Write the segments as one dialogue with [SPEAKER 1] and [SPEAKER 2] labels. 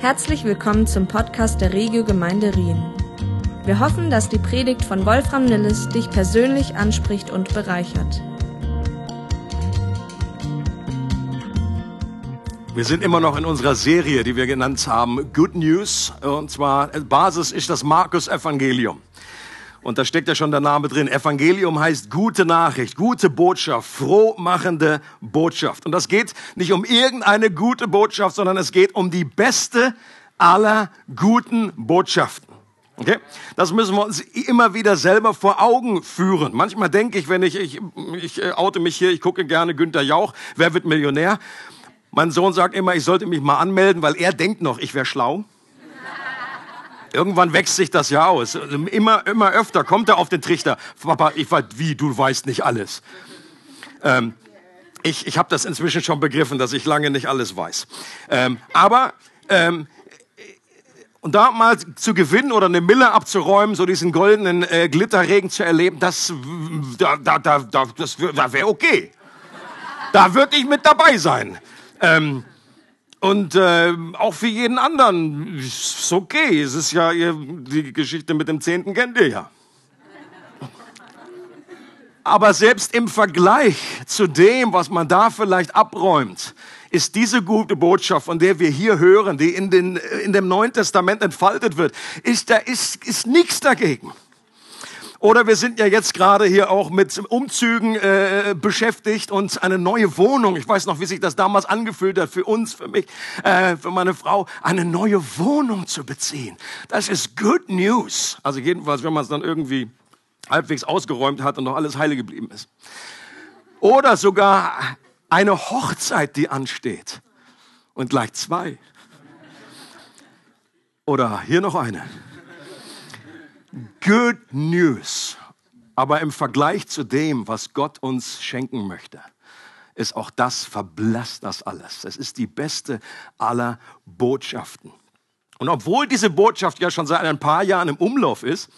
[SPEAKER 1] Herzlich willkommen zum Podcast der Regio Gemeinde Rien. Wir hoffen, dass die Predigt von Wolfram Nilles dich persönlich anspricht und bereichert.
[SPEAKER 2] Wir sind immer noch in unserer Serie, die wir genannt haben, Good News. Und zwar Basis ist das Markus-Evangelium. Und da steckt ja schon der Name drin. Evangelium heißt gute Nachricht, gute Botschaft, frohmachende Botschaft. Und das geht nicht um irgendeine gute Botschaft, sondern es geht um die beste aller guten Botschaften. Okay? Das müssen wir uns immer wieder selber vor Augen führen. Manchmal denke ich, wenn ich, ich, ich äh, oute mich hier, ich gucke gerne Günter Jauch, wer wird Millionär? Mein Sohn sagt immer, ich sollte mich mal anmelden, weil er denkt noch, ich wäre schlau. Irgendwann wächst sich das ja aus. Immer, immer öfter kommt er auf den Trichter. Papa, ich weiß, wie, du weißt nicht alles. Ähm, ich ich habe das inzwischen schon begriffen, dass ich lange nicht alles weiß. Ähm, aber ähm, und da mal zu gewinnen oder eine Mille abzuräumen, so diesen goldenen äh, Glitterregen zu erleben, das, da, da, da, da, das da wäre okay. Da würde ich mit dabei sein. Ähm, und äh, auch für jeden anderen ist okay. Es ist ja ihr, die Geschichte mit dem Zehnten kennt ihr ja. Aber selbst im Vergleich zu dem, was man da vielleicht abräumt, ist diese gute Botschaft, von der wir hier hören, die in, den, in dem Neuen Testament entfaltet wird, ist, da ist, ist nichts dagegen. Oder wir sind ja jetzt gerade hier auch mit Umzügen äh, beschäftigt und eine neue Wohnung. Ich weiß noch, wie sich das damals angefühlt hat für uns, für mich, äh, für meine Frau, eine neue Wohnung zu beziehen. Das ist good news. Also jedenfalls, wenn man es dann irgendwie halbwegs ausgeräumt hat und noch alles heile geblieben ist. Oder sogar eine Hochzeit, die ansteht. Und gleich zwei. Oder hier noch eine. Good News. Aber im Vergleich zu dem, was Gott uns schenken möchte, ist auch das, verblasst das alles. Es ist die beste aller Botschaften. Und obwohl diese Botschaft ja schon seit ein paar Jahren im Umlauf ist,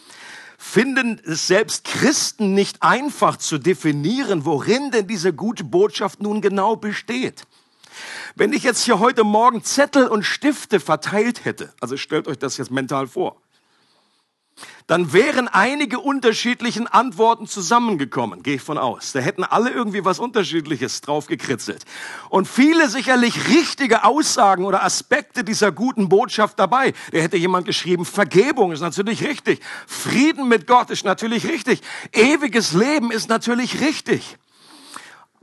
[SPEAKER 2] finden es selbst Christen nicht einfach zu definieren, worin denn diese gute Botschaft nun genau besteht. Wenn ich jetzt hier heute Morgen Zettel und Stifte verteilt hätte, also stellt euch das jetzt mental vor, dann wären einige unterschiedlichen Antworten zusammengekommen, gehe ich von aus. Da hätten alle irgendwie was Unterschiedliches drauf gekritzelt. Und viele sicherlich richtige Aussagen oder Aspekte dieser guten Botschaft dabei. Da hätte jemand geschrieben, Vergebung ist natürlich richtig. Frieden mit Gott ist natürlich richtig. Ewiges Leben ist natürlich richtig.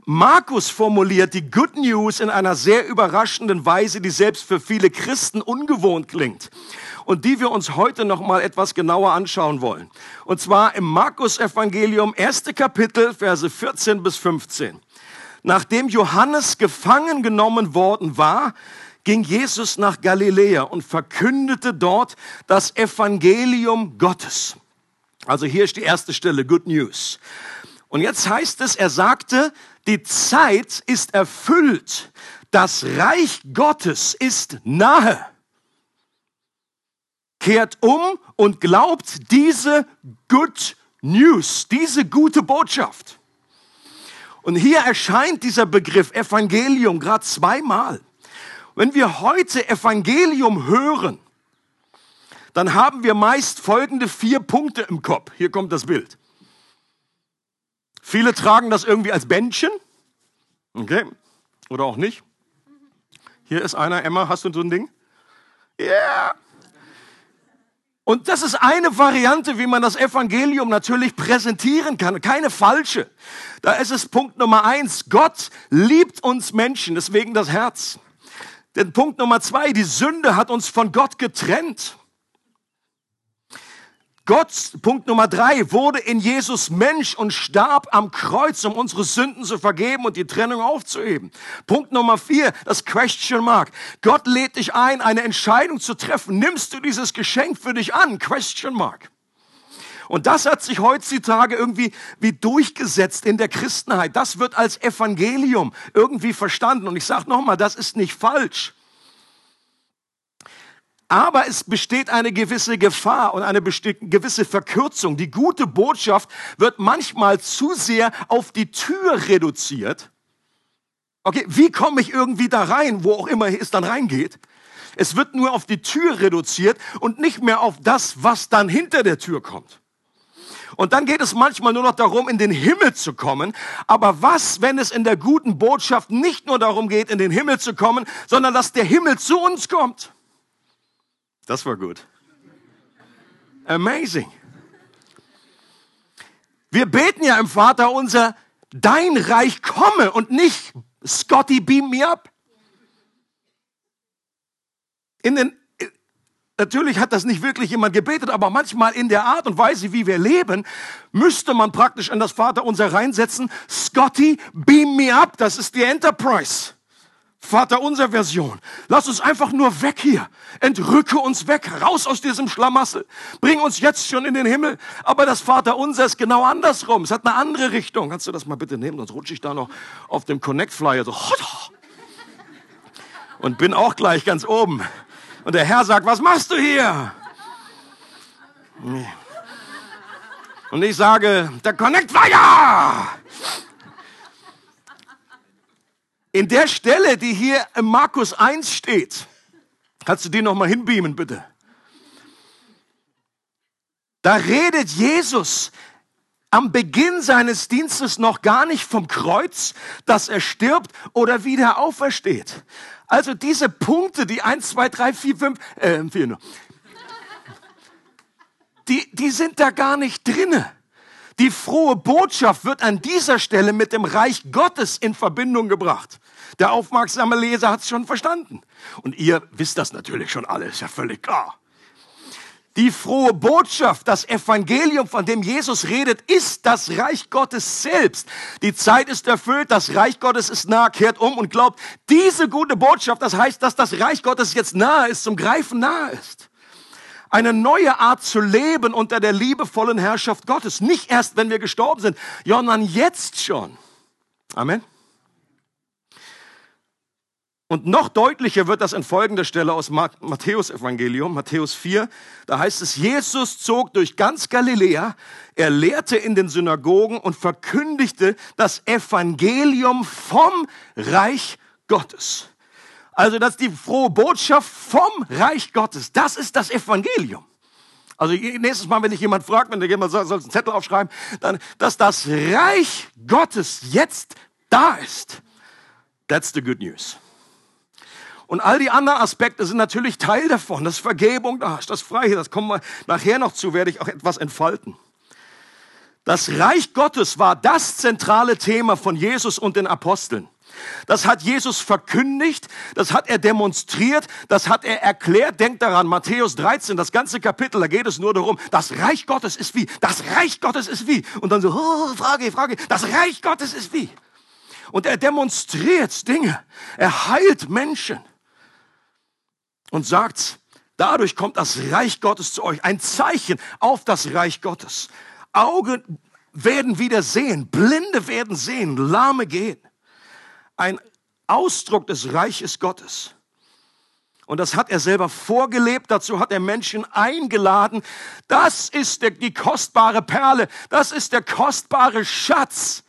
[SPEAKER 2] Markus formuliert die Good News in einer sehr überraschenden Weise, die selbst für viele Christen ungewohnt klingt und die wir uns heute noch mal etwas genauer anschauen wollen. Und zwar im Markus Evangelium, erste Kapitel, Verse 14 bis 15. Nachdem Johannes gefangen genommen worden war, ging Jesus nach Galiläa und verkündete dort das Evangelium Gottes. Also hier ist die erste Stelle, Good News. Und jetzt heißt es, er sagte, die Zeit ist erfüllt, das Reich Gottes ist nahe kehrt um und glaubt diese Good News, diese gute Botschaft. Und hier erscheint dieser Begriff Evangelium gerade zweimal. Wenn wir heute Evangelium hören, dann haben wir meist folgende vier Punkte im Kopf. Hier kommt das Bild. Viele tragen das irgendwie als Bändchen. Okay. Oder auch nicht. Hier ist einer. Emma, hast du so ein Ding? Ja. Yeah. Und das ist eine Variante, wie man das Evangelium natürlich präsentieren kann, keine falsche. Da ist es Punkt Nummer eins. Gott liebt uns Menschen, deswegen das Herz. Denn Punkt Nummer zwei, die Sünde hat uns von Gott getrennt. Gott, Punkt Nummer drei, wurde in Jesus Mensch und starb am Kreuz, um unsere Sünden zu vergeben und die Trennung aufzuheben. Punkt Nummer vier, das Question Mark. Gott lädt dich ein, eine Entscheidung zu treffen. Nimmst du dieses Geschenk für dich an? Question Mark. Und das hat sich heutzutage irgendwie wie durchgesetzt in der Christenheit. Das wird als Evangelium irgendwie verstanden. Und ich sage nochmal, das ist nicht falsch. Aber es besteht eine gewisse Gefahr und eine gewisse Verkürzung. Die gute Botschaft wird manchmal zu sehr auf die Tür reduziert. Okay, wie komme ich irgendwie da rein, wo auch immer es dann reingeht? Es wird nur auf die Tür reduziert und nicht mehr auf das, was dann hinter der Tür kommt. Und dann geht es manchmal nur noch darum, in den Himmel zu kommen. Aber was, wenn es in der guten Botschaft nicht nur darum geht, in den Himmel zu kommen, sondern dass der Himmel zu uns kommt? Das war gut. Amazing. Wir beten ja im Vater unser, dein Reich komme und nicht Scotty beam me up. In den Natürlich hat das nicht wirklich jemand gebetet, aber manchmal in der Art und Weise, wie wir leben, müsste man praktisch in das Vaterunser reinsetzen. Scotty, beam me up. Das ist die Enterprise. Vaterunser Version. Lass uns einfach nur weg hier. Entrücke uns weg, raus aus diesem Schlamassel. Bring uns jetzt schon in den Himmel. Aber das Vaterunser ist genau andersrum. Es hat eine andere Richtung. Kannst du das mal bitte nehmen? Sonst rutsche ich da noch auf dem Connect Flyer so. Und bin auch gleich ganz oben. Und der Herr sagt, was machst du hier? Und ich sage, der Connect Fire! In der Stelle, die hier im Markus 1 steht, kannst du die nochmal hinbeamen, bitte. Da redet Jesus am Beginn seines Dienstes noch gar nicht vom Kreuz, dass er stirbt oder wieder aufersteht. Also diese Punkte, die 1, 2, 3, 4, 5, äh, 4 nur, die, die sind da gar nicht drinne. Die frohe Botschaft wird an dieser Stelle mit dem Reich Gottes in Verbindung gebracht. Der aufmerksame Leser hat es schon verstanden. Und ihr wisst das natürlich schon alles, ja völlig klar. Die frohe Botschaft, das Evangelium, von dem Jesus redet, ist das Reich Gottes selbst. Die Zeit ist erfüllt, das Reich Gottes ist nah, kehrt um und glaubt, diese gute Botschaft, das heißt, dass das Reich Gottes jetzt nahe ist, zum Greifen nahe ist. Eine neue Art zu leben unter der liebevollen Herrschaft Gottes. Nicht erst, wenn wir gestorben sind, sondern jetzt schon. Amen. Und noch deutlicher wird das in folgender Stelle aus Matthäus Evangelium, Matthäus 4. Da heißt es, Jesus zog durch ganz Galiläa, er lehrte in den Synagogen und verkündigte das Evangelium vom Reich Gottes. Also das ist die frohe Botschaft vom Reich Gottes. Das ist das Evangelium. Also nächstes Mal, wenn dich jemand fragt, wenn dir jemand soll einen Zettel aufschreiben, dann, dass das Reich Gottes jetzt da ist. That's the good news. Und all die anderen Aspekte sind natürlich Teil davon, dass Vergebung da ist, das Freiheit, das kommen wir nachher noch zu, werde ich auch etwas entfalten. Das Reich Gottes war das zentrale Thema von Jesus und den Aposteln. Das hat Jesus verkündigt, das hat er demonstriert, das hat er erklärt. Denkt daran, Matthäus 13, das ganze Kapitel, da geht es nur darum, das Reich Gottes ist wie, das Reich Gottes ist wie. Und dann so, oh, Frage, Frage, das Reich Gottes ist wie. Und er demonstriert Dinge, er heilt Menschen und sagt, dadurch kommt das Reich Gottes zu euch. Ein Zeichen auf das Reich Gottes. Augen werden wieder sehen, Blinde werden sehen, Lahme gehen. Ein Ausdruck des Reiches Gottes. Und das hat er selber vorgelebt, dazu hat er Menschen eingeladen. Das ist der, die kostbare Perle, das ist der kostbare Schatz,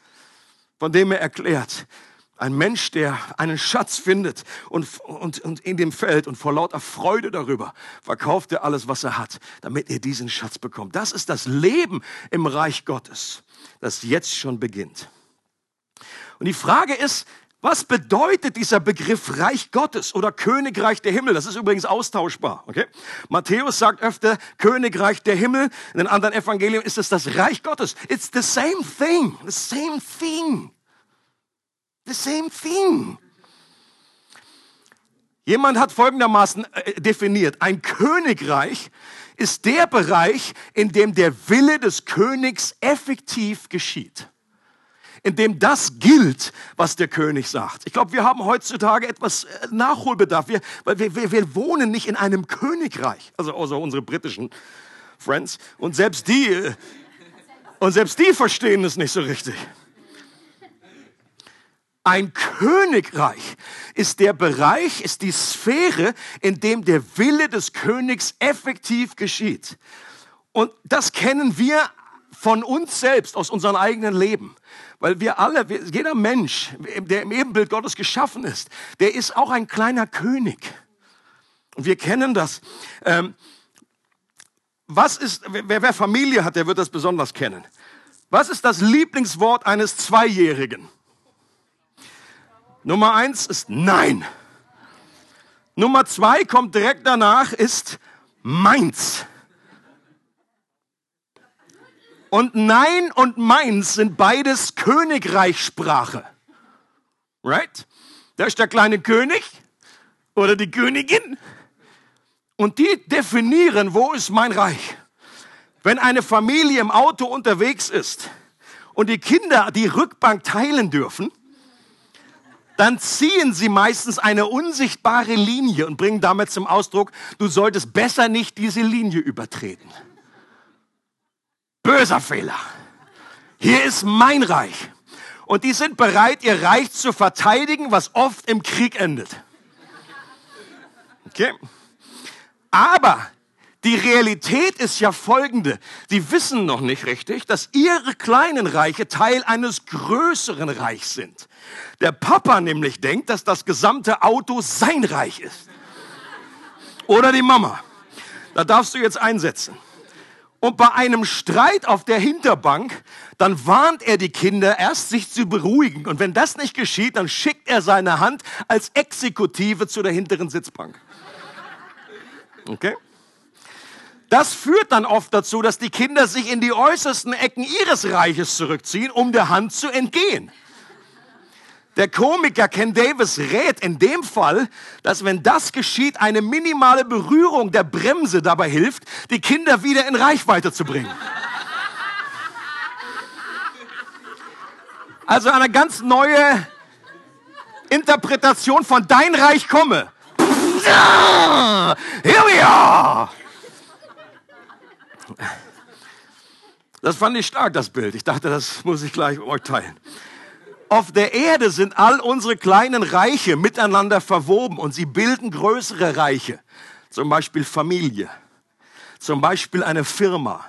[SPEAKER 2] von dem er erklärt, ein Mensch, der einen Schatz findet und, und, und in dem Feld und vor lauter Freude darüber verkauft er alles, was er hat, damit er diesen Schatz bekommt. Das ist das Leben im Reich Gottes, das jetzt schon beginnt. Und die Frage ist, was bedeutet dieser Begriff Reich Gottes oder Königreich der Himmel? Das ist übrigens austauschbar. Okay? Matthäus sagt öfter Königreich der Himmel. In den anderen Evangelien ist es das Reich Gottes. It's the same thing. The same thing. The same thing. Jemand hat folgendermaßen äh, definiert, ein Königreich ist der Bereich, in dem der Wille des Königs effektiv geschieht. In dem das gilt, was der König sagt. Ich glaube, wir haben heutzutage etwas äh, Nachholbedarf, wir, weil wir, wir, wir wohnen nicht in einem Königreich, also außer unsere britischen Friends. Und selbst die, äh, und selbst die verstehen es nicht so richtig. Ein Königreich ist der Bereich, ist die Sphäre, in dem der Wille des Königs effektiv geschieht. Und das kennen wir von uns selbst, aus unserem eigenen Leben. Weil wir alle, jeder Mensch, der im Ebenbild Gottes geschaffen ist, der ist auch ein kleiner König. Und wir kennen das. Ähm, was ist, wer, wer Familie hat, der wird das besonders kennen. Was ist das Lieblingswort eines Zweijährigen? Nummer eins ist Nein. Nummer zwei kommt direkt danach, ist meins. Und Nein und meins sind beides Königreichssprache. Right? Da ist der kleine König oder die Königin. Und die definieren, wo ist mein Reich. Wenn eine Familie im Auto unterwegs ist und die Kinder die Rückbank teilen dürfen, dann ziehen sie meistens eine unsichtbare Linie und bringen damit zum Ausdruck, du solltest besser nicht diese Linie übertreten. Böser Fehler. Hier ist mein Reich. Und die sind bereit, ihr Reich zu verteidigen, was oft im Krieg endet. Okay? Aber die Realität ist ja folgende. Sie wissen noch nicht richtig, dass ihre kleinen Reiche Teil eines größeren Reichs sind. Der Papa nämlich denkt, dass das gesamte Auto sein Reich ist. Oder die Mama. Da darfst du jetzt einsetzen. Und bei einem Streit auf der Hinterbank, dann warnt er die Kinder erst, sich zu beruhigen. Und wenn das nicht geschieht, dann schickt er seine Hand als Exekutive zu der hinteren Sitzbank. Okay? Das führt dann oft dazu, dass die Kinder sich in die äußersten Ecken ihres Reiches zurückziehen, um der Hand zu entgehen. Der Komiker Ken Davis rät in dem Fall, dass wenn das geschieht, eine minimale Berührung der Bremse dabei hilft, die Kinder wieder in Reichweite zu bringen. Also eine ganz neue Interpretation von Dein Reich komme. Here we are! Das fand ich stark, das Bild. Ich dachte, das muss ich gleich mit euch teilen. Auf der Erde sind all unsere kleinen Reiche miteinander verwoben und sie bilden größere Reiche. Zum Beispiel Familie, zum Beispiel eine Firma,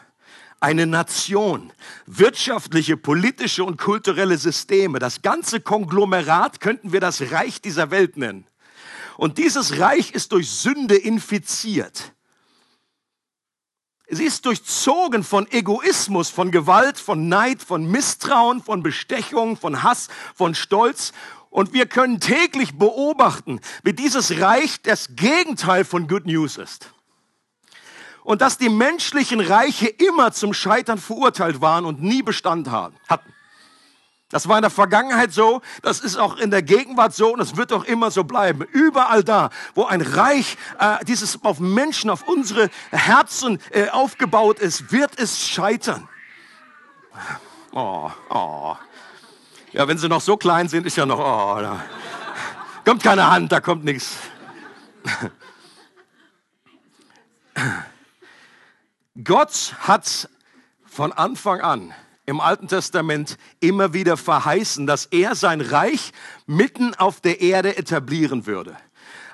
[SPEAKER 2] eine Nation, wirtschaftliche, politische und kulturelle Systeme. Das ganze Konglomerat könnten wir das Reich dieser Welt nennen. Und dieses Reich ist durch Sünde infiziert. Sie ist durchzogen von Egoismus, von Gewalt, von Neid, von Misstrauen, von Bestechung, von Hass, von Stolz. Und wir können täglich beobachten, wie dieses Reich das Gegenteil von Good News ist. Und dass die menschlichen Reiche immer zum Scheitern verurteilt waren und nie Bestand hatten. Das war in der Vergangenheit so, das ist auch in der Gegenwart so und es wird auch immer so bleiben. Überall da, wo ein Reich, äh, dieses auf Menschen, auf unsere Herzen äh, aufgebaut ist, wird es scheitern. Oh, oh. Ja, wenn sie noch so klein sind, ist ja noch, oh, da kommt keine Hand, da kommt nichts. Gott hat von Anfang an im Alten Testament immer wieder verheißen, dass er sein Reich mitten auf der Erde etablieren würde.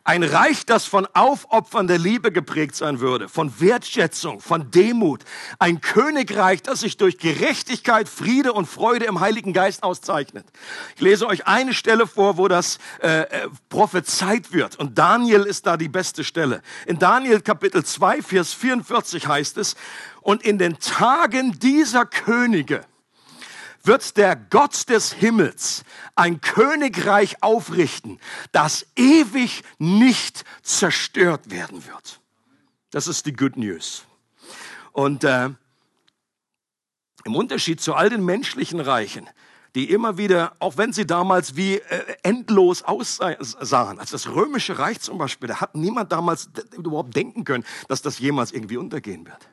[SPEAKER 2] Ein Reich, das von aufopfernder Liebe geprägt sein würde, von Wertschätzung, von Demut. Ein Königreich, das sich durch Gerechtigkeit, Friede und Freude im Heiligen Geist auszeichnet. Ich lese euch eine Stelle vor, wo das äh, äh prophezeit wird. Und Daniel ist da die beste Stelle. In Daniel Kapitel 2, Vers 44 heißt es, und in den Tagen dieser Könige wird der Gott des Himmels ein Königreich aufrichten, das ewig nicht zerstört werden wird. Das ist die Good News. Und äh, im Unterschied zu all den menschlichen Reichen, die immer wieder, auch wenn sie damals wie äh, endlos aussahen, als das römische Reich zum Beispiel, da hat niemand damals überhaupt denken können, dass das jemals irgendwie untergehen wird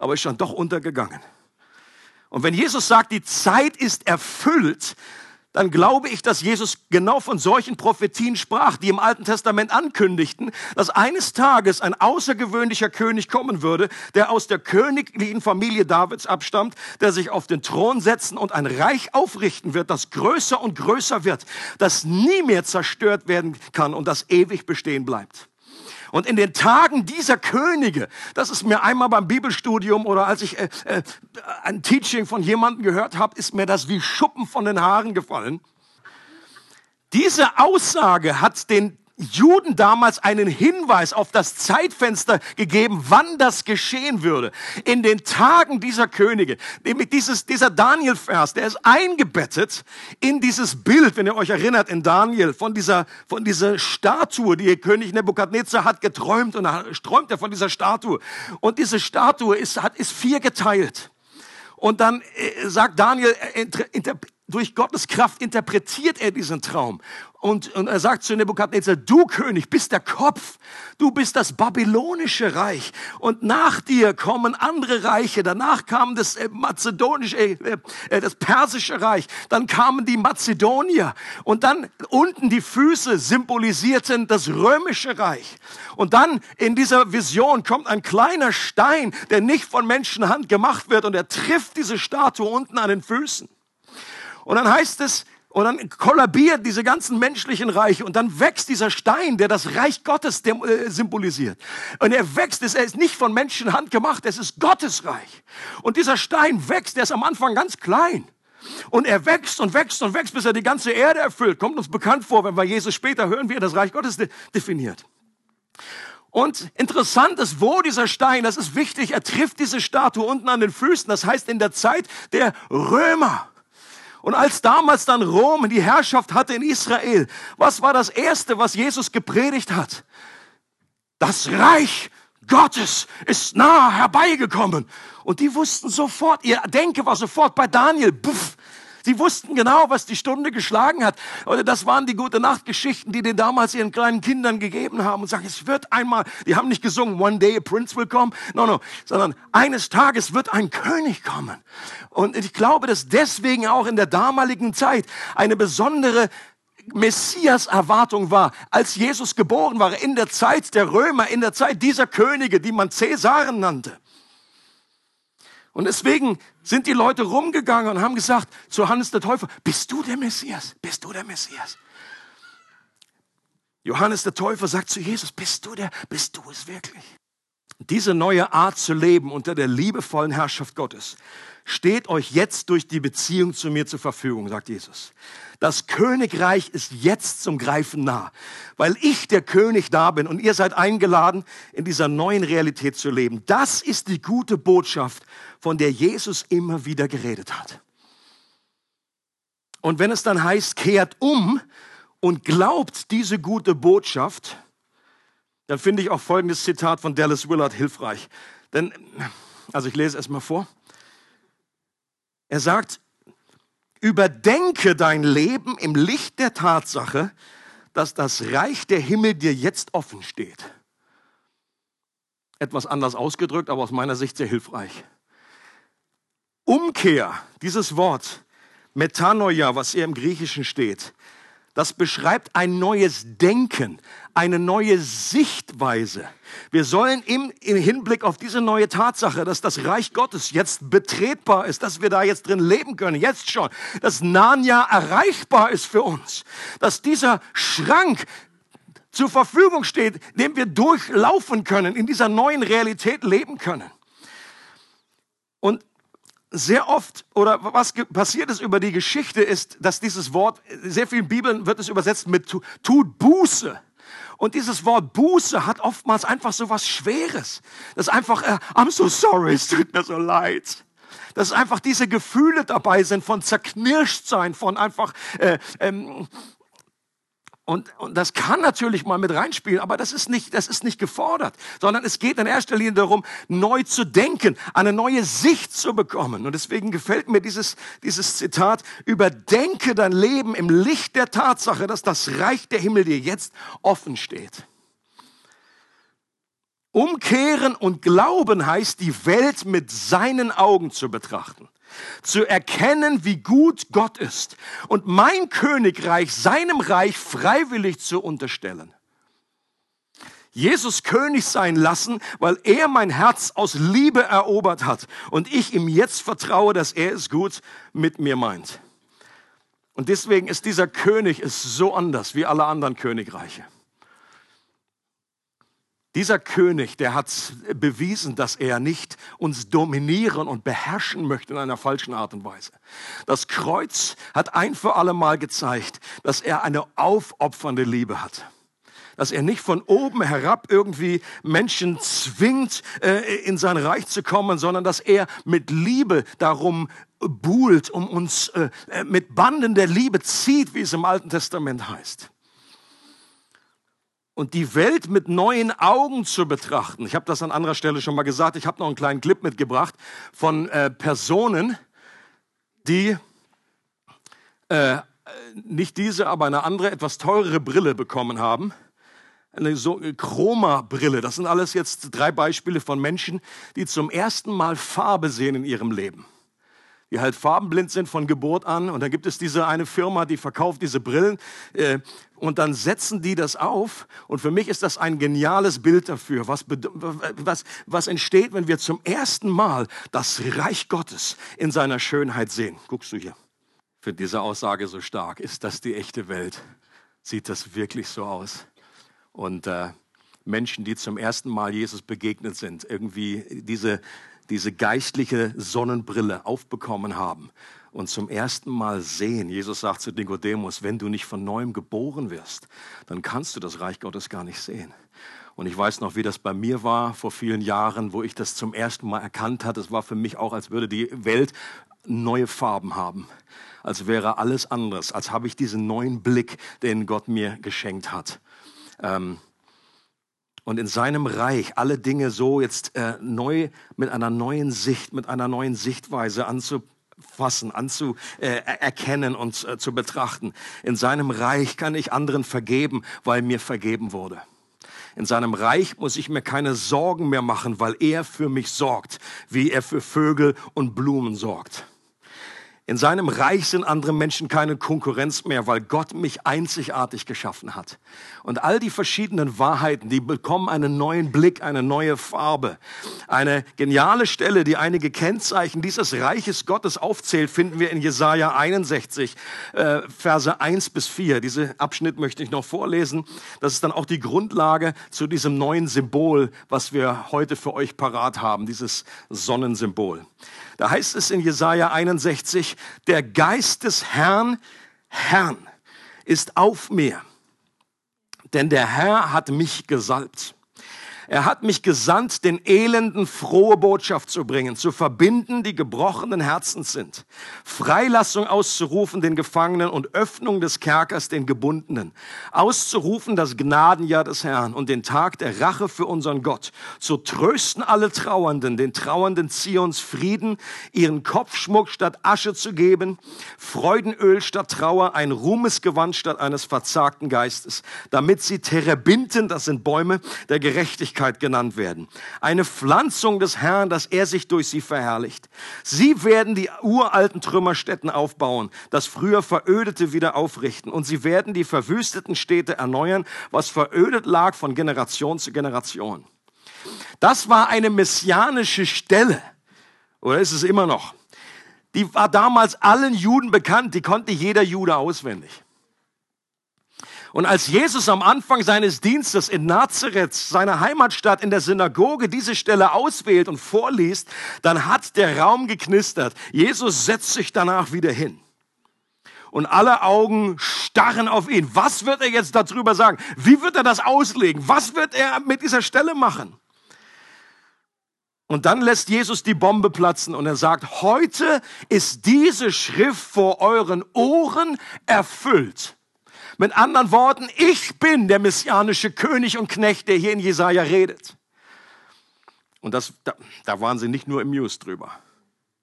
[SPEAKER 2] aber ist schon doch untergegangen. Und wenn Jesus sagt, die Zeit ist erfüllt, dann glaube ich, dass Jesus genau von solchen Prophetien sprach, die im Alten Testament ankündigten, dass eines Tages ein außergewöhnlicher König kommen würde, der aus der königlichen Familie Davids abstammt, der sich auf den Thron setzen und ein Reich aufrichten wird, das größer und größer wird, das nie mehr zerstört werden kann und das ewig bestehen bleibt. Und in den Tagen dieser Könige, das ist mir einmal beim Bibelstudium oder als ich äh, äh, ein Teaching von jemandem gehört habe, ist mir das wie Schuppen von den Haaren gefallen. Diese Aussage hat den Juden damals einen Hinweis auf das Zeitfenster gegeben, wann das geschehen würde. In den Tagen dieser Könige, dieses, dieser Daniel-Vers, der ist eingebettet in dieses Bild, wenn ihr euch erinnert, in Daniel, von dieser, von dieser Statue, die König Nebukadnezar hat geträumt und träumt er von dieser Statue. Und diese Statue ist, hat, ist vier geteilt. Und dann äh, sagt Daniel, äh, durch Gottes Kraft interpretiert er diesen Traum. Und, und er sagt zu Nebukadnezar, du König bist der Kopf, du bist das babylonische Reich. Und nach dir kommen andere Reiche. Danach kam das äh, mazedonische, äh, äh, das persische Reich. Dann kamen die Mazedonier. Und dann unten die Füße symbolisierten das römische Reich. Und dann in dieser Vision kommt ein kleiner Stein, der nicht von Menschenhand gemacht wird. Und er trifft diese Statue unten an den Füßen. Und dann heißt es, und dann kollabiert diese ganzen menschlichen Reiche und dann wächst dieser Stein, der das Reich Gottes äh, symbolisiert. Und er wächst, er ist nicht von Menschenhand gemacht, es ist Gottes Reich. Und dieser Stein wächst, der ist am Anfang ganz klein. Und er wächst und wächst und wächst, bis er die ganze Erde erfüllt. Kommt uns bekannt vor, wenn wir Jesus später hören, wie er das Reich Gottes de definiert. Und interessant ist, wo dieser Stein, das ist wichtig, er trifft diese Statue unten an den Füßen. Das heißt in der Zeit der Römer. Und als damals dann Rom die Herrschaft hatte in Israel, was war das Erste, was Jesus gepredigt hat? Das Reich Gottes ist nah herbeigekommen. Und die wussten sofort, ihr Denke war sofort bei Daniel. Puff, Sie wussten genau, was die Stunde geschlagen hat. Oder das waren die gute Nachtgeschichten, die den damals ihren kleinen Kindern gegeben haben und sagen, es wird einmal, die haben nicht gesungen, one day a prince will come, no, no, sondern eines Tages wird ein König kommen. Und ich glaube, dass deswegen auch in der damaligen Zeit eine besondere Messias-Erwartung war, als Jesus geboren war, in der Zeit der Römer, in der Zeit dieser Könige, die man Cäsaren nannte. Und deswegen sind die Leute rumgegangen und haben gesagt zu Johannes der Täufer, bist du der Messias? Bist du der Messias? Johannes der Täufer sagt zu Jesus, bist du der, bist du es wirklich? Diese neue Art zu leben unter der liebevollen Herrschaft Gottes steht euch jetzt durch die Beziehung zu mir zur Verfügung, sagt Jesus. Das Königreich ist jetzt zum Greifen nah, weil ich der König da bin und ihr seid eingeladen, in dieser neuen Realität zu leben. Das ist die gute Botschaft, von der Jesus immer wieder geredet hat. Und wenn es dann heißt, kehrt um und glaubt diese gute Botschaft, dann finde ich auch folgendes Zitat von Dallas Willard hilfreich. Denn, also ich lese es mal vor. Er sagt, Überdenke dein Leben im Licht der Tatsache, dass das Reich der Himmel dir jetzt offen steht. Etwas anders ausgedrückt, aber aus meiner Sicht sehr hilfreich. Umkehr, dieses Wort, Metanoia, was hier im Griechischen steht, das beschreibt ein neues Denken, eine neue Sichtweise. Wir sollen im, im, Hinblick auf diese neue Tatsache, dass das Reich Gottes jetzt betretbar ist, dass wir da jetzt drin leben können, jetzt schon, dass Narnia erreichbar ist für uns, dass dieser Schrank zur Verfügung steht, den wir durchlaufen können, in dieser neuen Realität leben können. Sehr oft oder was passiert ist über die Geschichte ist, dass dieses Wort, sehr vielen Bibeln wird es übersetzt mit tut Buße. Und dieses Wort Buße hat oftmals einfach so was Schweres. Das ist einfach, äh, I'm so sorry, es tut mir so leid. Dass einfach diese Gefühle dabei sind von zerknirscht sein, von einfach äh, ähm, und, und das kann natürlich mal mit reinspielen, aber das ist, nicht, das ist nicht gefordert, sondern es geht in erster Linie darum, neu zu denken, eine neue Sicht zu bekommen. Und deswegen gefällt mir dieses, dieses Zitat, überdenke dein Leben im Licht der Tatsache, dass das Reich der Himmel dir jetzt offen steht. Umkehren und glauben heißt, die Welt mit seinen Augen zu betrachten zu erkennen, wie gut Gott ist und mein Königreich seinem Reich freiwillig zu unterstellen. Jesus König sein lassen, weil er mein Herz aus Liebe erobert hat und ich ihm jetzt vertraue, dass er es gut mit mir meint. Und deswegen ist dieser König ist so anders wie alle anderen Königreiche. Dieser König, der hat bewiesen, dass er nicht uns dominieren und beherrschen möchte in einer falschen Art und Weise. Das Kreuz hat ein für alle Mal gezeigt, dass er eine aufopfernde Liebe hat. dass er nicht von oben herab irgendwie Menschen zwingt, äh, in sein Reich zu kommen, sondern dass er mit Liebe darum buhlt, um uns äh, mit Banden der Liebe zieht, wie es im Alten Testament heißt. Und die Welt mit neuen Augen zu betrachten. Ich habe das an anderer Stelle schon mal gesagt. Ich habe noch einen kleinen Clip mitgebracht von äh, Personen, die äh, nicht diese, aber eine andere, etwas teurere Brille bekommen haben. Eine so Chroma-Brille. Das sind alles jetzt drei Beispiele von Menschen, die zum ersten Mal Farbe sehen in ihrem Leben die halt farbenblind sind von Geburt an. Und dann gibt es diese eine Firma, die verkauft diese Brillen. Äh, und dann setzen die das auf. Und für mich ist das ein geniales Bild dafür, was, was, was entsteht, wenn wir zum ersten Mal das Reich Gottes in seiner Schönheit sehen. Guckst du hier? Für diese Aussage so stark. Ist das die echte Welt? Sieht das wirklich so aus? Und äh, Menschen, die zum ersten Mal Jesus begegnet sind, irgendwie diese diese geistliche Sonnenbrille aufbekommen haben und zum ersten Mal sehen, Jesus sagt zu Nikodemus, wenn du nicht von neuem geboren wirst, dann kannst du das Reich Gottes gar nicht sehen. Und ich weiß noch, wie das bei mir war vor vielen Jahren, wo ich das zum ersten Mal erkannt hatte. Es war für mich auch, als würde die Welt neue Farben haben, als wäre alles anders, als habe ich diesen neuen Blick, den Gott mir geschenkt hat. Ähm, und in seinem Reich alle Dinge so jetzt äh, neu mit einer neuen Sicht, mit einer neuen Sichtweise anzufassen, anzuerkennen äh, und äh, zu betrachten. In seinem Reich kann ich anderen vergeben, weil mir vergeben wurde. In seinem Reich muss ich mir keine Sorgen mehr machen, weil er für mich sorgt, wie er für Vögel und Blumen sorgt. In seinem Reich sind andere Menschen keine Konkurrenz mehr, weil Gott mich einzigartig geschaffen hat. Und all die verschiedenen Wahrheiten, die bekommen einen neuen Blick, eine neue Farbe. Eine geniale Stelle, die einige Kennzeichen dieses Reiches Gottes aufzählt, finden wir in Jesaja 61, äh, Verse 1 bis 4. Diese Abschnitt möchte ich noch vorlesen. Das ist dann auch die Grundlage zu diesem neuen Symbol, was wir heute für euch parat haben, dieses Sonnensymbol. Da heißt es in Jesaja 61, der Geist des Herrn, Herrn, ist auf mir, denn der Herr hat mich gesalbt er hat mich gesandt, den Elenden frohe Botschaft zu bringen, zu verbinden, die gebrochenen Herzens sind, Freilassung auszurufen den Gefangenen und Öffnung des Kerkers den Gebundenen, auszurufen das Gnadenjahr des Herrn und den Tag der Rache für unseren Gott, zu trösten alle Trauernden, den Trauernden Zions Frieden, ihren Kopfschmuck statt Asche zu geben, Freudenöl statt Trauer, ein Ruhmesgewand statt eines verzagten Geistes, damit sie Terebinten, das sind Bäume der Gerechtigkeit, Herrlichkeit genannt werden. Eine Pflanzung des Herrn, dass er sich durch sie verherrlicht. Sie werden die uralten Trümmerstätten aufbauen, das früher Verödete wieder aufrichten. Und sie werden die verwüsteten Städte erneuern, was verödet lag von Generation zu Generation. Das war eine messianische Stelle. Oder ist es immer noch? Die war damals allen Juden bekannt, die konnte jeder Jude auswendig. Und als Jesus am Anfang seines Dienstes in Nazareth, seiner Heimatstadt, in der Synagoge diese Stelle auswählt und vorliest, dann hat der Raum geknistert. Jesus setzt sich danach wieder hin. Und alle Augen starren auf ihn. Was wird er jetzt darüber sagen? Wie wird er das auslegen? Was wird er mit dieser Stelle machen? Und dann lässt Jesus die Bombe platzen und er sagt, heute ist diese Schrift vor euren Ohren erfüllt. Mit anderen Worten, ich bin der messianische König und Knecht, der hier in Jesaja redet. Und das, da, da waren sie nicht nur amused drüber.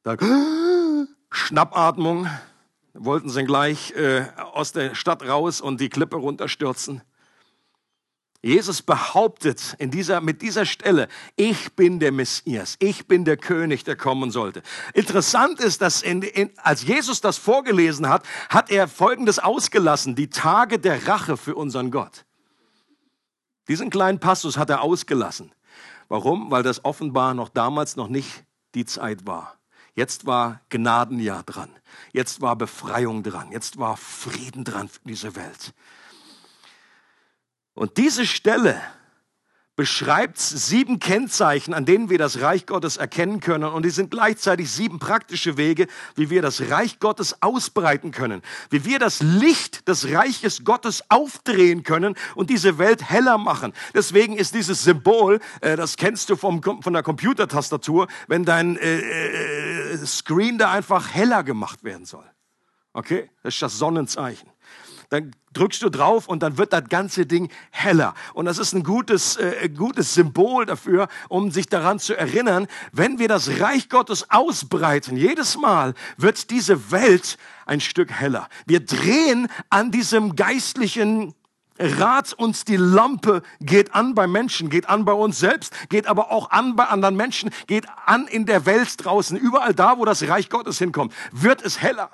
[SPEAKER 2] Da, Schnappatmung, wollten sie gleich äh, aus der Stadt raus und die Klippe runterstürzen. Jesus behauptet in dieser, mit dieser Stelle, ich bin der Messias, ich bin der König, der kommen sollte. Interessant ist, dass in, in, als Jesus das vorgelesen hat, hat er Folgendes ausgelassen, die Tage der Rache für unseren Gott. Diesen kleinen Passus hat er ausgelassen. Warum? Weil das offenbar noch damals noch nicht die Zeit war. Jetzt war Gnadenjahr dran. Jetzt war Befreiung dran. Jetzt war Frieden dran für diese Welt. Und diese Stelle beschreibt sieben Kennzeichen, an denen wir das Reich Gottes erkennen können. Und die sind gleichzeitig sieben praktische Wege, wie wir das Reich Gottes ausbreiten können, wie wir das Licht des Reiches Gottes aufdrehen können und diese Welt heller machen. Deswegen ist dieses Symbol, äh, das kennst du vom, von der Computertastatur, wenn dein äh, äh, Screen da einfach heller gemacht werden soll. Okay? Das ist das Sonnenzeichen dann drückst du drauf und dann wird das ganze Ding heller. Und das ist ein gutes, äh, gutes Symbol dafür, um sich daran zu erinnern, wenn wir das Reich Gottes ausbreiten, jedes Mal wird diese Welt ein Stück heller. Wir drehen an diesem geistlichen Rat uns die Lampe geht an bei Menschen, geht an bei uns selbst, geht aber auch an bei anderen Menschen, geht an in der Welt draußen, überall da, wo das Reich Gottes hinkommt, wird es heller.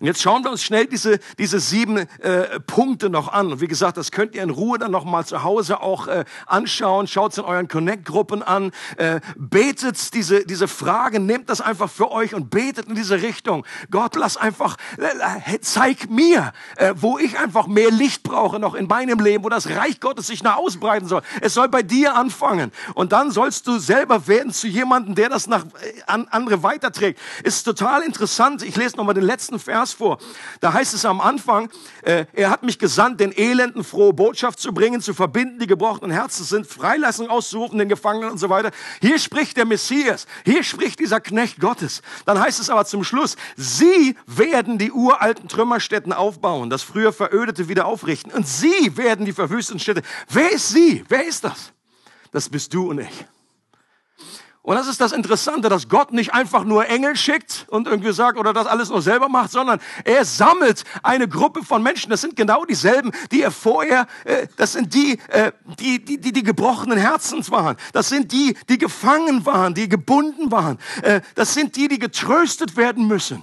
[SPEAKER 2] Und jetzt schauen wir uns schnell diese, diese sieben äh, Punkte noch an. Und wie gesagt, das könnt ihr in Ruhe dann noch mal zu Hause auch äh, anschauen. Schaut es in euren Connect-Gruppen an. Äh, betet diese, diese Fragen, nehmt das einfach für euch und betet in diese Richtung. Gott, lass einfach, äh, zeig mir, äh, wo ich einfach mehr Licht brauche noch in meinem Leben, wo das Reich Gottes sich nach ausbreiten soll. Es soll bei dir anfangen. Und dann sollst du selber werden zu jemandem, der das nach äh, an andere weiterträgt. Ist total interessant. Ich lese noch mal den letzten Vers Vers vor. Da heißt es am Anfang, äh, er hat mich gesandt, den Elenden frohe Botschaft zu bringen, zu verbinden, die gebrochenen Herzen sind, Freilassung auszurufen, den Gefangenen und so weiter. Hier spricht der Messias, hier spricht dieser Knecht Gottes. Dann heißt es aber zum Schluss, sie werden die uralten Trümmerstätten aufbauen, das früher verödete wieder aufrichten. Und sie werden die verwüsteten Städte. Wer ist sie? Wer ist das? Das bist du und ich. Und das ist das Interessante, dass Gott nicht einfach nur Engel schickt und irgendwie sagt oder das alles nur selber macht, sondern er sammelt eine Gruppe von Menschen. Das sind genau dieselben, die er vorher, äh, das sind die, äh, die, die, die, die gebrochenen Herzens waren. Das sind die, die gefangen waren, die gebunden waren. Äh, das sind die, die getröstet werden müssen.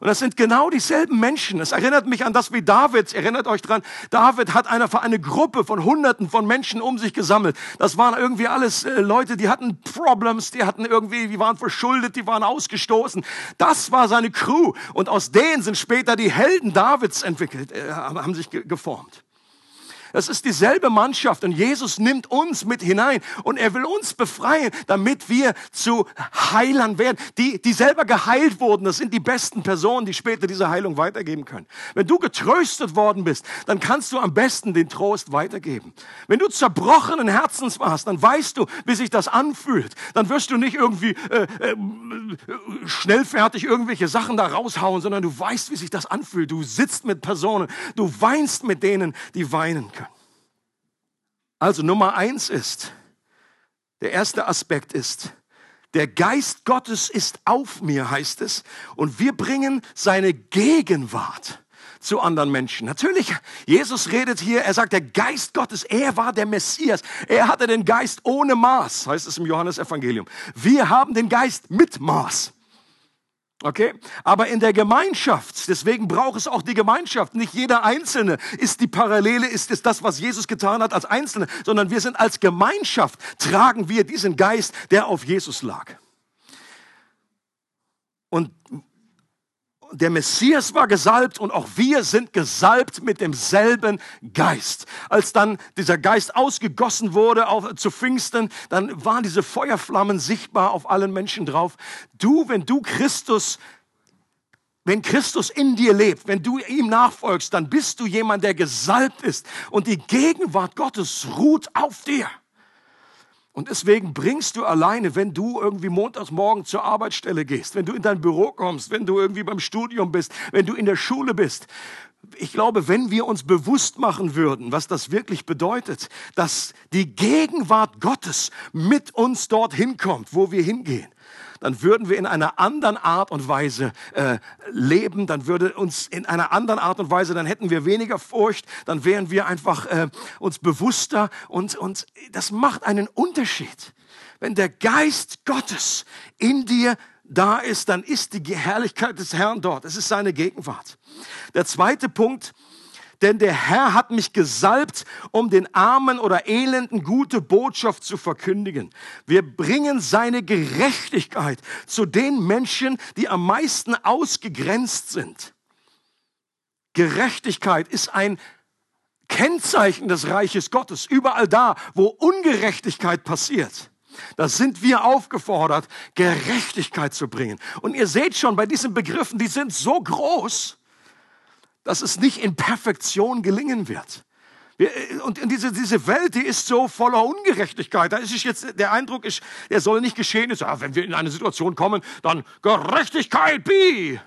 [SPEAKER 2] Und das sind genau dieselben Menschen. Es erinnert mich an das, wie David, erinnert euch dran, David hat eine, eine Gruppe von Hunderten von Menschen um sich gesammelt. Das waren irgendwie alles äh, Leute, die hatten Problems, die hatten irgendwie, die waren verschuldet, die waren ausgestoßen. Das war seine Crew. Und aus denen sind später die Helden Davids entwickelt, äh, haben sich geformt. Das ist dieselbe Mannschaft und Jesus nimmt uns mit hinein und er will uns befreien, damit wir zu Heilern werden, die, die selber geheilt wurden. Das sind die besten Personen, die später diese Heilung weitergeben können. Wenn du getröstet worden bist, dann kannst du am besten den Trost weitergeben. Wenn du zerbrochenen Herzens warst, dann weißt du, wie sich das anfühlt. Dann wirst du nicht irgendwie äh, äh, schnellfertig irgendwelche Sachen da raushauen, sondern du weißt, wie sich das anfühlt. Du sitzt mit Personen, du weinst mit denen, die weinen können. Also Nummer eins ist, der erste Aspekt ist, der Geist Gottes ist auf mir, heißt es, und wir bringen seine Gegenwart zu anderen Menschen. Natürlich, Jesus redet hier, er sagt, der Geist Gottes, er war der Messias. Er hatte den Geist ohne Maß, heißt es im Johannesevangelium. Wir haben den Geist mit Maß. Okay? Aber in der Gemeinschaft, deswegen braucht es auch die Gemeinschaft. Nicht jeder Einzelne ist die Parallele, ist es das, was Jesus getan hat als Einzelne, sondern wir sind als Gemeinschaft, tragen wir diesen Geist, der auf Jesus lag. Und der Messias war gesalbt und auch wir sind gesalbt mit demselben Geist. Als dann dieser Geist ausgegossen wurde auf, zu Pfingsten, dann waren diese Feuerflammen sichtbar auf allen Menschen drauf. Du, wenn du Christus wenn Christus in dir lebt, wenn du ihm nachfolgst, dann bist du jemand, der gesalbt ist und die Gegenwart Gottes ruht auf dir. Und deswegen bringst du alleine, wenn du irgendwie montags morgen zur Arbeitsstelle gehst, wenn du in dein Büro kommst, wenn du irgendwie beim Studium bist, wenn du in der Schule bist. Ich glaube, wenn wir uns bewusst machen würden, was das wirklich bedeutet, dass die Gegenwart Gottes mit uns dorthin kommt, wo wir hingehen, dann würden wir in einer anderen Art und Weise äh, leben, dann würde uns in einer anderen Art und Weise, dann hätten wir weniger Furcht, dann wären wir einfach äh, uns bewusster und, und das macht einen Unterschied. Wenn der Geist Gottes in dir da ist, dann ist die Herrlichkeit des Herrn dort. Es ist seine Gegenwart. Der zweite Punkt, denn der Herr hat mich gesalbt, um den Armen oder Elenden gute Botschaft zu verkündigen. Wir bringen seine Gerechtigkeit zu den Menschen, die am meisten ausgegrenzt sind. Gerechtigkeit ist ein Kennzeichen des Reiches Gottes. Überall da, wo Ungerechtigkeit passiert, da sind wir aufgefordert, Gerechtigkeit zu bringen. Und ihr seht schon, bei diesen Begriffen, die sind so groß, dass es nicht in Perfektion gelingen wird. Wir, und diese, diese Welt, die ist so voller Ungerechtigkeit. Da ist jetzt der Eindruck, ist, der soll nicht geschehen. Ist, ja, wenn wir in eine Situation kommen, dann Gerechtigkeit be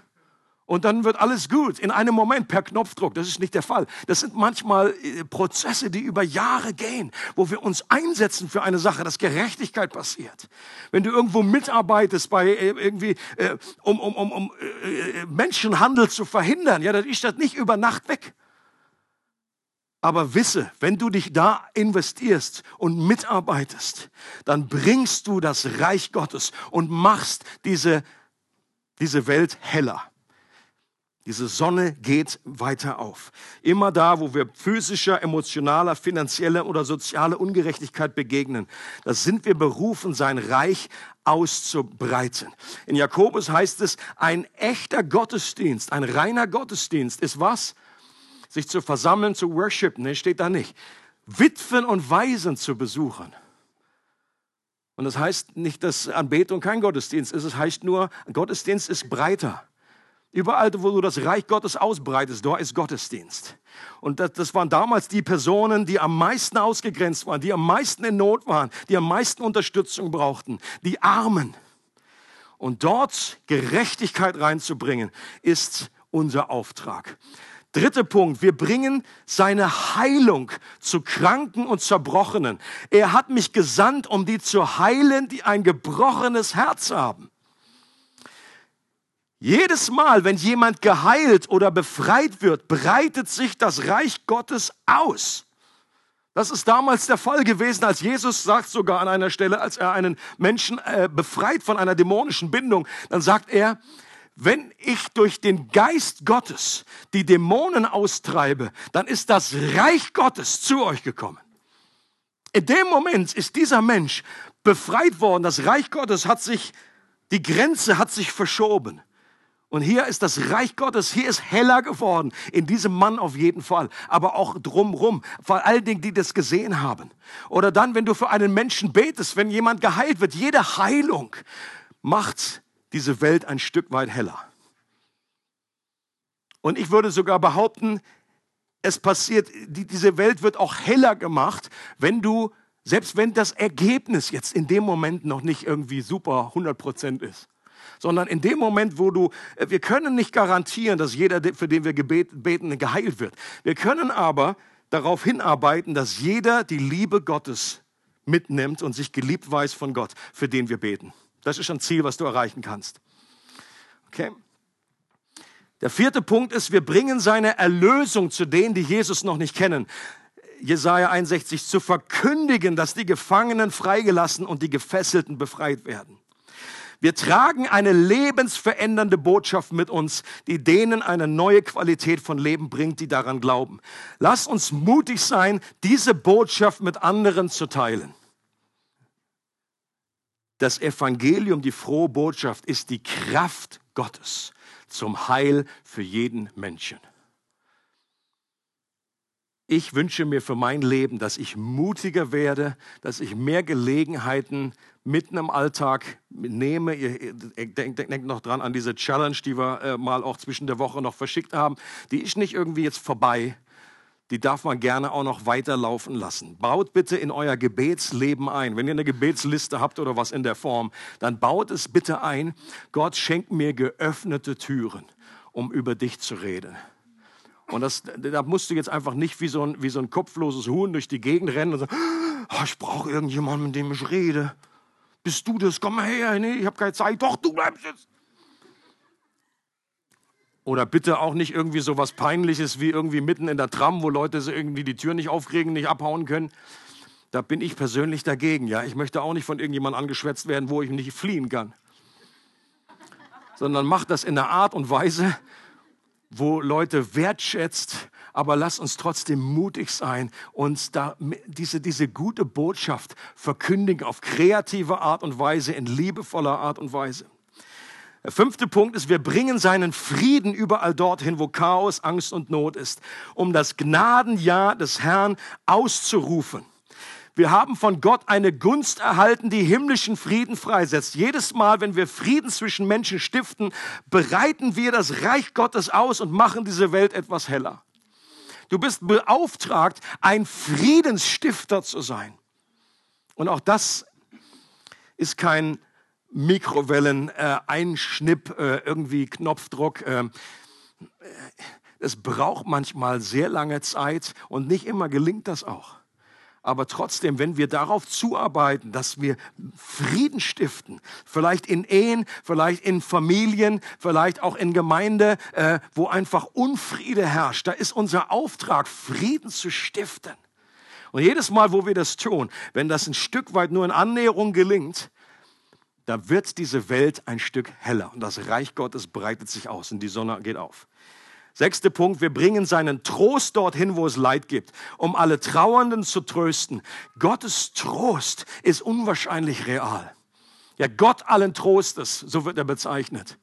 [SPEAKER 2] und dann wird alles gut in einem Moment per Knopfdruck. Das ist nicht der Fall. Das sind manchmal äh, Prozesse, die über Jahre gehen, wo wir uns einsetzen für eine Sache, dass Gerechtigkeit passiert. Wenn du irgendwo mitarbeitest bei äh, irgendwie, äh, um, um, um, um Menschenhandel zu verhindern, ja, dann ist das nicht über Nacht weg. Aber wisse, wenn du dich da investierst und mitarbeitest, dann bringst du das Reich Gottes und machst diese, diese Welt heller. Diese Sonne geht weiter auf. Immer da, wo wir physischer, emotionaler, finanzieller oder sozialer Ungerechtigkeit begegnen, da sind wir berufen, sein Reich auszubreiten. In Jakobus heißt es, ein echter Gottesdienst, ein reiner Gottesdienst ist was? Sich zu versammeln, zu worshipen, ne, steht da nicht. Witwen und Waisen zu besuchen. Und das heißt nicht, dass Anbetung kein Gottesdienst ist, es heißt nur, Gottesdienst ist breiter. Überall, wo du das Reich Gottes ausbreitest, dort ist Gottesdienst. Und das, das, waren damals die Personen, die am meisten ausgegrenzt waren, die am meisten in Not waren, die am meisten Unterstützung brauchten, die Armen. Und dort Gerechtigkeit reinzubringen, ist unser Auftrag. Dritter Punkt, wir bringen seine Heilung zu Kranken und Zerbrochenen. Er hat mich gesandt, um die zu heilen, die ein gebrochenes Herz haben. Jedes Mal, wenn jemand geheilt oder befreit wird, breitet sich das Reich Gottes aus. Das ist damals der Fall gewesen, als Jesus sagt sogar an einer Stelle, als er einen Menschen äh, befreit von einer dämonischen Bindung, dann sagt er, wenn ich durch den Geist Gottes die Dämonen austreibe, dann ist das Reich Gottes zu euch gekommen. In dem Moment ist dieser Mensch befreit worden. Das Reich Gottes hat sich, die Grenze hat sich verschoben. Und hier ist das Reich Gottes, hier ist heller geworden, in diesem Mann auf jeden Fall, aber auch drumrum, vor allen Dingen, die das gesehen haben. Oder dann, wenn du für einen Menschen betest, wenn jemand geheilt wird, jede Heilung macht diese Welt ein Stück weit heller. Und ich würde sogar behaupten, es passiert, diese Welt wird auch heller gemacht, wenn du, selbst wenn das Ergebnis jetzt in dem Moment noch nicht irgendwie super 100 Prozent ist sondern in dem Moment, wo du, äh, wir können nicht garantieren, dass jeder, für den wir beten, geheilt wird. Wir können aber darauf hinarbeiten, dass jeder die Liebe Gottes mitnimmt und sich geliebt weiß von Gott, für den wir beten. Das ist ein Ziel, was du erreichen kannst. Okay? Der vierte Punkt ist, wir bringen seine Erlösung zu denen, die Jesus noch nicht kennen. Jesaja 61, zu verkündigen, dass die Gefangenen freigelassen und die Gefesselten befreit werden. Wir tragen eine lebensverändernde Botschaft mit uns, die denen eine neue Qualität von Leben bringt, die daran glauben. Lass uns mutig sein, diese Botschaft mit anderen zu teilen. Das Evangelium, die frohe Botschaft, ist die Kraft Gottes zum Heil für jeden Menschen. Ich wünsche mir für mein Leben, dass ich mutiger werde, dass ich mehr Gelegenheiten mitten im Alltag nehme. Ihr denkt, denkt noch dran an diese Challenge, die wir äh, mal auch zwischen der Woche noch verschickt haben. Die ist nicht irgendwie jetzt vorbei. Die darf man gerne auch noch weiterlaufen lassen. Baut bitte in euer Gebetsleben ein. Wenn ihr eine Gebetsliste habt oder was in der Form, dann baut es bitte ein. Gott schenkt mir geöffnete Türen, um über dich zu reden. Und das, da musst du jetzt einfach nicht wie so, ein, wie so ein kopfloses Huhn durch die Gegend rennen und sagen, oh, ich brauche irgendjemanden, mit dem ich rede. Bist du das? Komm mal her. Nee, ich habe keine Zeit. Doch, du bleibst jetzt. Oder bitte auch nicht irgendwie so was Peinliches wie irgendwie mitten in der Tram, wo Leute irgendwie die Tür nicht aufkriegen, nicht abhauen können. Da bin ich persönlich dagegen. Ja, ich möchte auch nicht von irgendjemandem angeschwätzt werden, wo ich nicht fliehen kann. Sondern mach das in einer Art und Weise, wo Leute wertschätzt, aber lass uns trotzdem mutig sein und da diese, diese gute Botschaft verkündigen auf kreative Art und Weise, in liebevoller Art und Weise. Der fünfte Punkt ist, wir bringen seinen Frieden überall dorthin, wo Chaos, Angst und Not ist, um das Gnadenjahr des Herrn auszurufen. Wir haben von Gott eine Gunst erhalten, die himmlischen Frieden freisetzt. Jedes Mal, wenn wir Frieden zwischen Menschen stiften, bereiten wir das Reich Gottes aus und machen diese Welt etwas heller. Du bist beauftragt, ein Friedensstifter zu sein. Und auch das ist kein Mikrowellen, äh, äh, irgendwie Knopfdruck. Äh, es braucht manchmal sehr lange Zeit und nicht immer gelingt das auch. Aber trotzdem, wenn wir darauf zuarbeiten, dass wir Frieden stiften, vielleicht in Ehen, vielleicht in Familien, vielleicht auch in Gemeinde, äh, wo einfach Unfriede herrscht, da ist unser Auftrag, Frieden zu stiften. Und jedes Mal, wo wir das tun, wenn das ein Stück weit nur in Annäherung gelingt, da wird diese Welt ein Stück heller und das Reich Gottes breitet sich aus und die Sonne geht auf. Sechster Punkt, wir bringen seinen Trost dorthin, wo es Leid gibt, um alle Trauernden zu trösten. Gottes Trost ist unwahrscheinlich real. Ja, Gott allen Trostes, so wird er bezeichnet.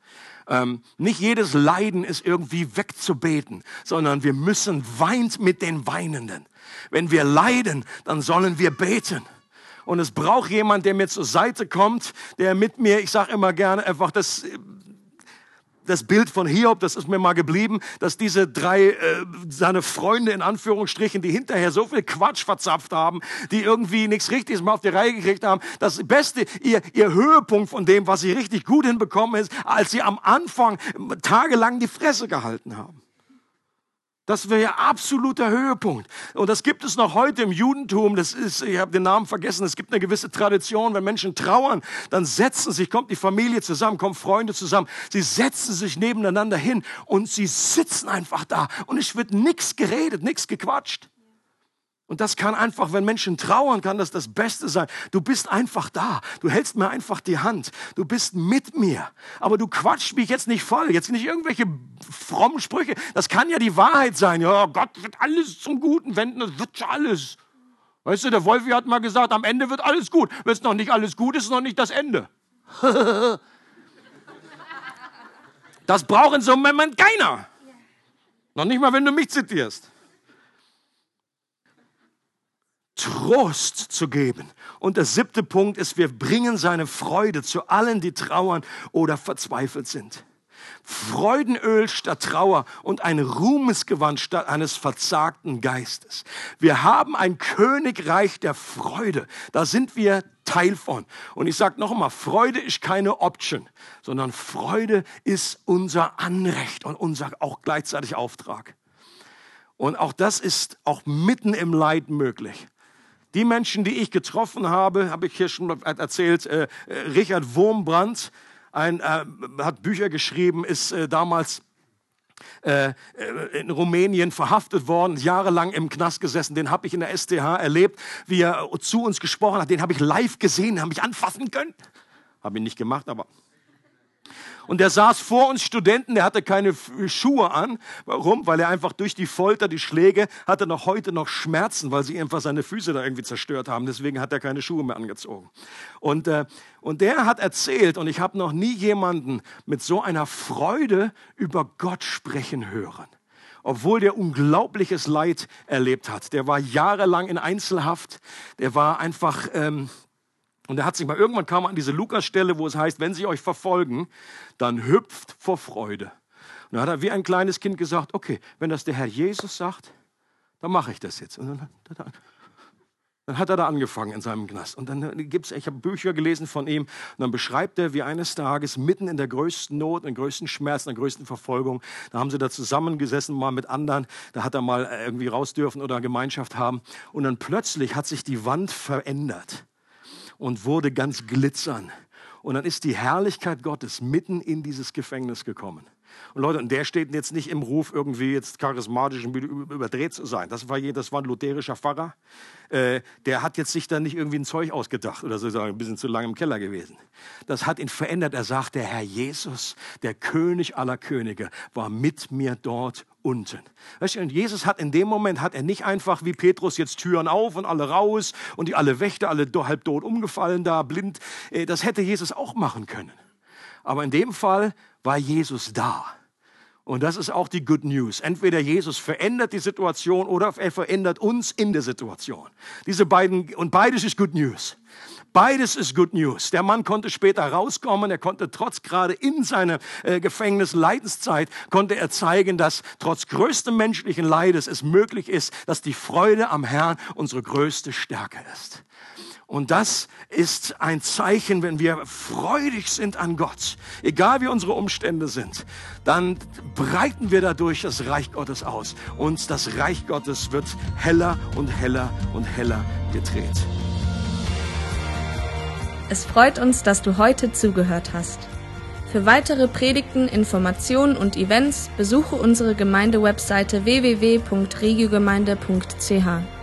[SPEAKER 2] Ähm, nicht jedes Leiden ist irgendwie wegzubeten, sondern wir müssen weint mit den Weinenden. Wenn wir leiden, dann sollen wir beten. Und es braucht jemand, der mir zur Seite kommt, der mit mir, ich sage immer gerne einfach das das Bild von Hiob, das ist mir mal geblieben, dass diese drei, äh, seine Freunde in Anführungsstrichen, die hinterher so viel Quatsch verzapft haben, die irgendwie nichts Richtiges mehr auf die Reihe gekriegt haben, das Beste, ihr, ihr Höhepunkt von dem, was sie richtig gut hinbekommen ist, als sie am Anfang tagelang die Fresse gehalten haben. Das wäre ja absoluter Höhepunkt. Und das gibt es noch heute im Judentum. Das ist, ich habe den Namen vergessen. Es gibt eine gewisse Tradition, wenn Menschen trauern, dann setzen sich, kommt die Familie zusammen, kommen Freunde zusammen. Sie setzen sich nebeneinander hin und sie sitzen einfach da. Und es wird nichts geredet, nichts gequatscht. Und das kann einfach, wenn Menschen trauern, kann das das Beste sein. Du bist einfach da. Du hältst mir einfach die Hand. Du bist mit mir. Aber du quatscht mich jetzt nicht voll. Jetzt nicht irgendwelche frommen Sprüche. Das kann ja die Wahrheit sein. Ja, Gott wird alles zum Guten wenden. Das wird schon alles. Weißt du, der Wolfi hat mal gesagt, am Ende wird alles gut. Wenn es noch nicht alles gut ist, ist noch nicht das Ende. das braucht in so einem Moment keiner. Noch nicht mal, wenn du mich zitierst. Trost zu geben. Und der siebte Punkt ist, wir bringen seine Freude zu allen, die trauern oder verzweifelt sind. Freudenöl statt Trauer und ein Ruhmesgewand statt eines verzagten Geistes. Wir haben ein Königreich der Freude. Da sind wir Teil von. Und ich sage noch einmal, Freude ist keine Option, sondern Freude ist unser Anrecht und unser auch gleichzeitig Auftrag. Und auch das ist auch mitten im Leid möglich. Die Menschen, die ich getroffen habe, habe ich hier schon erzählt, äh, äh, Richard Wurmbrand, ein, äh, hat Bücher geschrieben, ist äh, damals äh, äh, in Rumänien verhaftet worden, jahrelang im Knast gesessen. Den habe ich in der STH erlebt, wie er zu uns gesprochen hat. Den habe ich live gesehen, habe ich anfassen können. Habe ihn nicht gemacht, aber und der saß vor uns Studenten, der hatte keine Schuhe an. Warum? Weil er einfach durch die Folter, die Schläge, hatte noch heute noch Schmerzen, weil sie einfach seine Füße da irgendwie zerstört haben. Deswegen hat er keine Schuhe mehr angezogen. Und, äh, und der hat erzählt, und ich habe noch nie jemanden mit so einer Freude über Gott sprechen hören obwohl der unglaubliches Leid erlebt hat. Der war jahrelang in Einzelhaft. Der war einfach, ähm, und er hat sich mal irgendwann kam an diese Lukas-Stelle, wo es heißt, wenn sie euch verfolgen, dann hüpft vor Freude. Und dann hat er wie ein kleines Kind gesagt, okay, wenn das der Herr Jesus sagt, dann mache ich das jetzt. Und dann, dann, hat er da angefangen in seinem Knast. Und dann äh, gibt's, ich habe Bücher gelesen von ihm, und dann beschreibt er, wie eines Tages mitten in der größten Not, in der größten Schmerz, in der größten Verfolgung, da haben sie da zusammengesessen, mal mit anderen, da hat er mal äh, irgendwie raus dürfen oder Gemeinschaft haben. Und dann plötzlich hat sich die Wand verändert und wurde ganz glitzern. Und dann ist die Herrlichkeit Gottes mitten in dieses Gefängnis gekommen. Und Leute, und der steht jetzt nicht im Ruf, irgendwie jetzt charismatisch und überdreht zu sein. Das war, das war ein lutherischer Pfarrer. Äh, der hat jetzt sich da nicht irgendwie ein Zeug ausgedacht oder so, ein bisschen zu lange im Keller gewesen. Das hat ihn verändert. Er sagt, der Herr Jesus, der König aller Könige, war mit mir dort unten. Weißt du, und Jesus hat in dem Moment, hat er nicht einfach wie Petrus jetzt Türen auf und alle raus und die alle Wächter, alle halb tot umgefallen da, blind. Äh, das hätte Jesus auch machen können. Aber in dem Fall war Jesus da. Und das ist auch die Good News. Entweder Jesus verändert die Situation oder er verändert uns in der Situation. Diese beiden, und beides ist Good News. Beides ist Good News. Der Mann konnte später rauskommen. Er konnte trotz gerade in seiner äh, Gefängnis-Leidenszeit, konnte er zeigen, dass trotz größtem menschlichen Leides es möglich ist, dass die Freude am Herrn unsere größte Stärke ist. Und das ist ein Zeichen, wenn wir freudig sind an Gott, egal wie unsere Umstände sind, dann breiten wir dadurch das Reich Gottes aus. Und das Reich Gottes wird heller und heller und heller gedreht.
[SPEAKER 1] Es freut uns, dass du heute zugehört hast. Für weitere Predigten, Informationen und Events besuche unsere Gemeindewebseite www.regiogemeinde.ch.